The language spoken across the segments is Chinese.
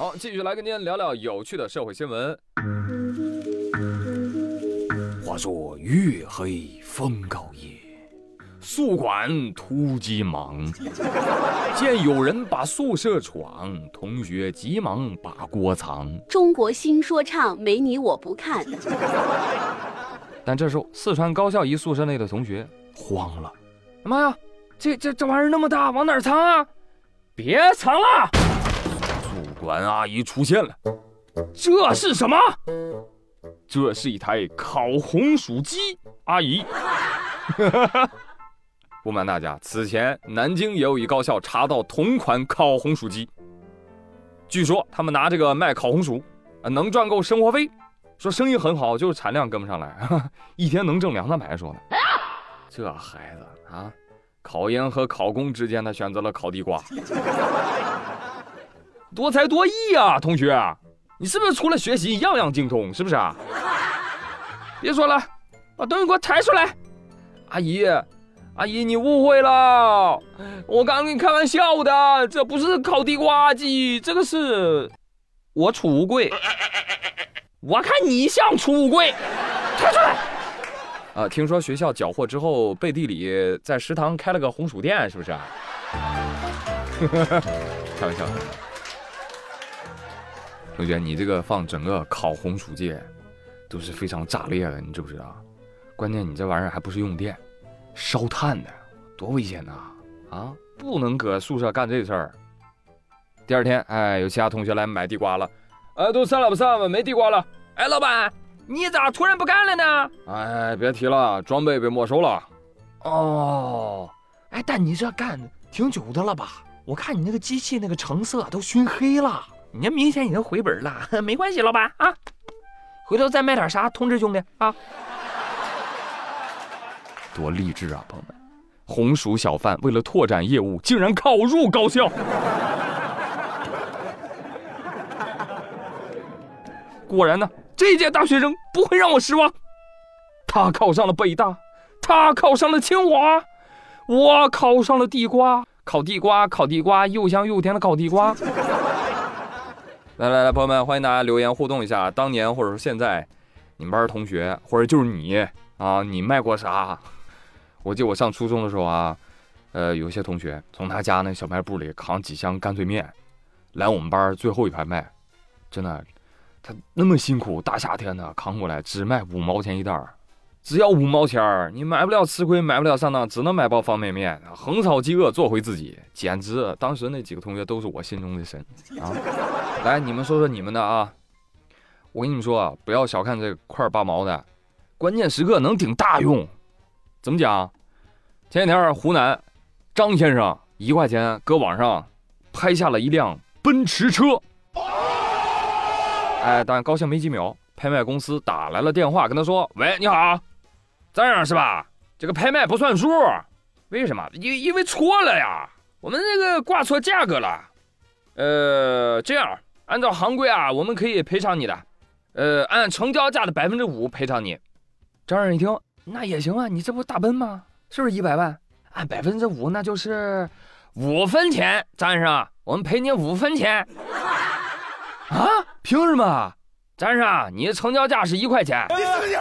好，继续来跟您聊聊有趣的社会新闻。话说月黑风高夜，宿管突击忙，见有人把宿舍闯，同学急忙把锅藏。中国新说唱没你我不看。但这时候，四川高校一宿舍内的同学慌了：“妈呀，这这这玩意儿那么大，往哪儿藏啊？别藏了！”管阿姨出现了，这是什么？这是一台烤红薯机。阿姨，不瞒大家，此前南京也有一高校查到同款烤红薯机，据说他们拿这个卖烤红薯，能赚够生活费。说生意很好，就是产量跟不上来，一天能挣两三百。说的，这孩子啊，考研和考公之间，他选择了烤地瓜，多才多艺啊，同学，你是不是除了学习样样精通？是不是啊？别说了，把东西给我抬出来。阿姨，阿姨，你误会了，我刚跟你开玩笑的，这不是烤地瓜机，这个是我储物柜。我看你像储物柜，抬出来！啊，听说学校缴获之后，背地里在食堂开了个红薯店，是不是？开玩笑。同学，你这个放整个烤红薯界都是非常炸裂的，你知不知道？关键你这玩意儿还不是用电，烧炭的，多危险呐！啊，不能搁宿舍干这事儿。第二天，哎，有其他同学来买地瓜了。哎，都散了吧散了，没地瓜了。哎，老板，你咋突然不干了呢？哎，别提了，装备被没收了。哦，哎，但你这干挺久的了吧？我看你那个机器那个成色都熏黑了，你这明显已经回本了。没关系，老板啊，回头再卖点啥通知兄弟啊。多励志啊，朋友们！红薯小贩为了拓展业务，竟然考入高校。果然呢，这届大学生不会让我失望。他考上了北大，他考上了清华，我考上了地瓜，烤地瓜，烤地瓜，又香又甜的烤地瓜。来来来，朋友们，欢迎大家留言互动一下，当年或者说现在，你们班同学或者就是你啊，你卖过啥？我记得我上初中的时候啊，呃，有些同学从他家那小卖部里扛几箱干脆面，来我们班最后一排卖，真的。他那么辛苦，大夏天的扛过来，只卖五毛钱一袋儿，只要五毛钱儿，你买不了吃亏，买不了上当，只能买包方便面，横扫饥饿，做回自己，简直！当时那几个同学都是我心中的神啊！来，你们说说你们的啊！我跟你们说啊，不要小看这块八毛的，关键时刻能顶大用。怎么讲？前几天湖南张先生一块钱搁网上拍下了一辆奔驰车。哎，但高兴没几秒，拍卖公司打来了电话，跟他说：“喂，你好，这样是吧？这个拍卖不算数，为什么？因因为错了呀，我们这个挂错价格了。呃，这样，按照行规啊，我们可以赔偿你的，呃，按成交价的百分之五赔偿你。”张人一听，那也行啊，你这不大奔吗？是不是一百万？按百分之五，那就是五分钱。张先生，我们赔你五分钱。啊？凭什么？张先生，你的成交价是一块钱。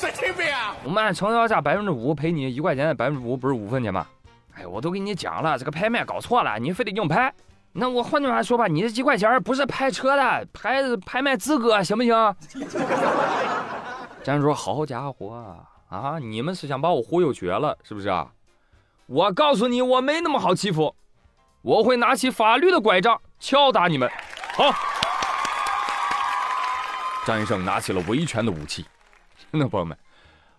神经病啊？我们按成交价百分之五赔你一块钱，百分之五不是五分钱吗？哎，我都跟你讲了，这个拍卖搞错了，你非得硬拍。那我换句话说吧，你这几块钱不是拍车的，拍拍卖资格，行不行？张叔：“好家伙啊，你们是想把我忽悠瘸了，是不是啊？我告诉你，我没那么好欺负，我会拿起法律的拐杖敲打你们。”好。张医生拿起了维权的武器。那朋友们，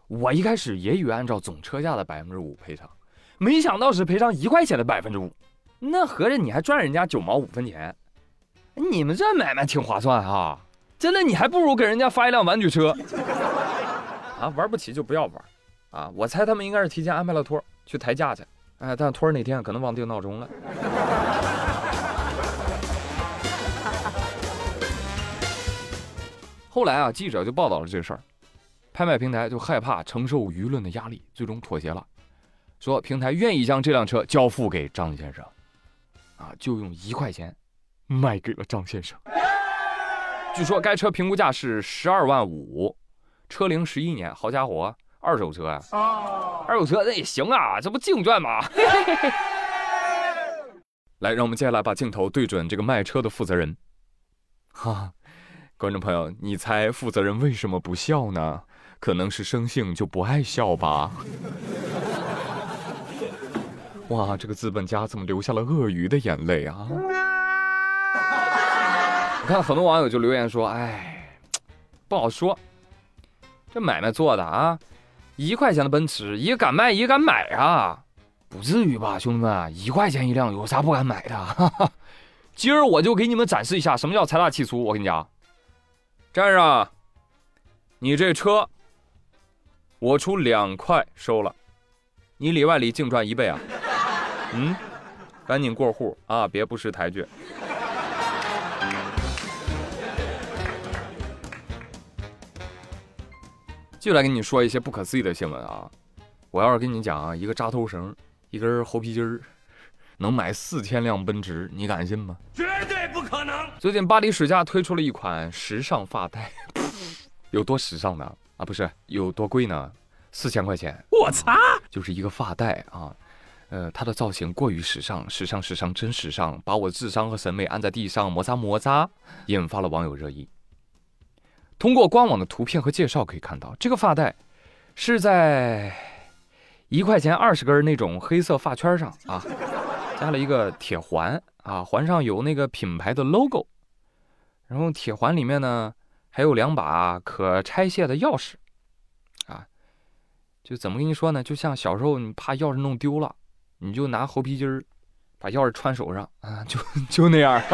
我一开始也以为按照总车价的百分之五赔偿，没想到是赔偿一块钱的百分之五。那合着你还赚人家九毛五分钱？你们这买卖挺划算哈！真的，你还不如给人家发一辆玩具车。啊，玩不起就不要玩。啊，我猜他们应该是提前安排了托去抬价去。哎，但托儿那天可能忘定闹钟了。后来啊，记者就报道了这事儿，拍卖平台就害怕承受舆论的压力，最终妥协了，说平台愿意将这辆车交付给张先生，啊，就用一块钱卖给了张先生。据说该车评估价是十二万五，车龄十一年，好家伙，二手车啊！二手车那也行啊，这不净赚吗？来，让我们接下来把镜头对准这个卖车的负责人。哈，观众朋友，你猜负责人为什么不笑呢？可能是生性就不爱笑吧。哇，这个资本家怎么流下了鳄鱼的眼泪啊？我看，很多网友就留言说：“哎，不好说，这买卖做的啊，一块钱的奔驰，也敢卖，也敢买啊，不至于吧，兄弟们，一块钱一辆，有啥不敢买的？今儿我就给你们展示一下什么叫财大气粗。我跟你讲，站上，你这车，我出两块收了，你里外里净赚一倍啊！嗯，赶紧过户啊，别不识抬举。”继续来跟你说一些不可思议的新闻啊！我要是跟你讲啊，一个扎头绳，一根猴皮筋儿，能买四千辆奔驰，你敢信吗？绝对不可能！最近巴黎世家推出了一款时尚发带，有多时尚呢？啊，不是有多贵呢？四千块钱！我擦，就是一个发带啊，呃，它的造型过于时尚，时尚时尚真时尚，把我智商和审美按在地上摩擦摩擦，引发了网友热议。通过官网的图片和介绍可以看到，这个发带是在一块钱二十根那种黑色发圈上啊，加了一个铁环啊，环上有那个品牌的 logo，然后铁环里面呢还有两把可拆卸的钥匙啊，就怎么跟你说呢？就像小时候你怕钥匙弄丢了，你就拿猴皮筋儿把钥匙穿手上啊，就就那样。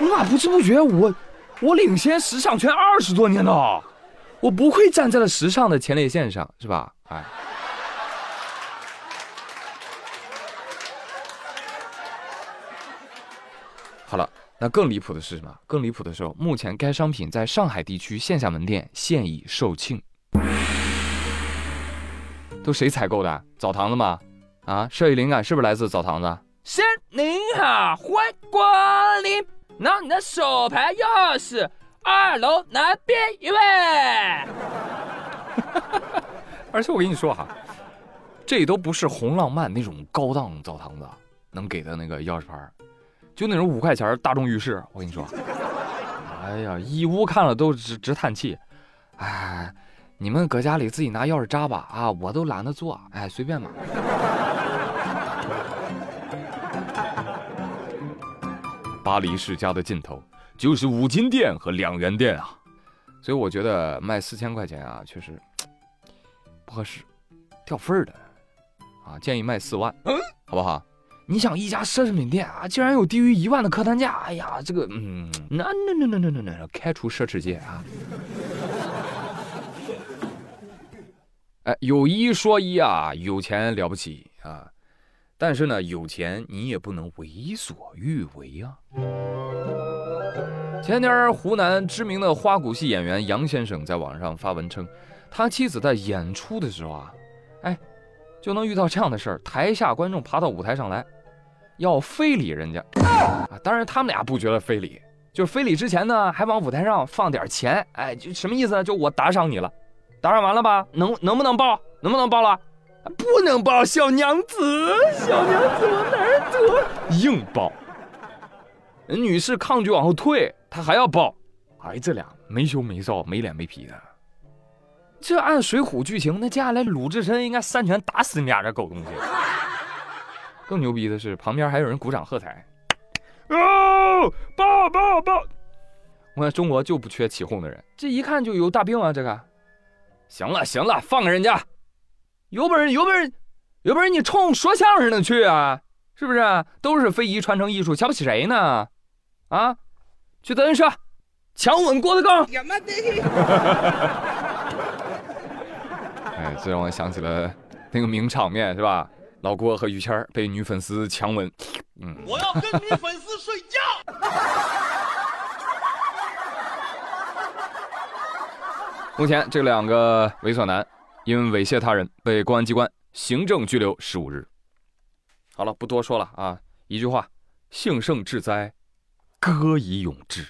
我咋不知不觉我？我领先时尚圈二十多年呢，我不会站在了时尚的前列线上，是吧？哎，好了，那更离谱的是什么？更离谱的是，目前该商品在上海地区线下门店现已售罄。都谁采购的？澡堂子吗？啊，设计灵感是不是来自澡堂子？是，您好，欢迎光临。拿你的手牌钥匙，二楼南边一位。而且我跟你说哈，这都不是红浪漫那种高档澡堂子能给的那个钥匙牌，就那种五块钱大众浴室。我跟你说，哎呀，义乌看了都直直叹气。哎，你们搁家里自己拿钥匙扎吧，啊，我都懒得做，哎，随便吧。巴黎世家的尽头就是五金店和两元店啊，所以我觉得卖四千块钱啊，确实不合适，掉份儿的啊，建议卖四万，嗯好不好？你想一家奢侈品店啊，竟然有低于一万的客单价，哎呀，这个嗯，那那那那那那那开除奢侈界啊！哎，有一说一啊，有钱了不起啊。但是呢，有钱你也不能为所欲为啊！前天，湖南知名的花鼓戏演员杨先生在网上发文称，他妻子在演出的时候啊，哎，就能遇到这样的事儿：台下观众爬到舞台上来，要非礼人家啊！当然，他们俩不觉得非礼，就是非礼之前呢，还往舞台上放点钱，哎，就什么意思呢？就我打赏你了，打赏完了吧？能能不能报？能不能报了？不能抱小娘子，小娘子往哪儿躲？硬抱。女士抗拒往后退，他还要抱。哎，这俩没羞没臊、没脸没皮的。这按水浒剧情，那接下来鲁智深应该三拳打死你俩这狗东西。更牛逼的是，旁边还有人鼓掌喝彩。哦，抱抱抱！我看中国就不缺起哄的人，这一看就有大病啊！这个，行了行了，放给人家。有本事，有本事，有本事！你冲说相声的去啊，是不是？都是非遗传承艺术，瞧不起谁呢？啊，去德云社，强吻郭德纲。哎，这让我想起了那个名场面，是吧？老郭和于谦被女粉丝强吻。嗯，我要跟女粉丝睡觉。目前这两个猥琐男。因猥亵他人被公安机关行政拘留十五日。好了，不多说了啊，一句话：幸甚至哉，歌以咏志。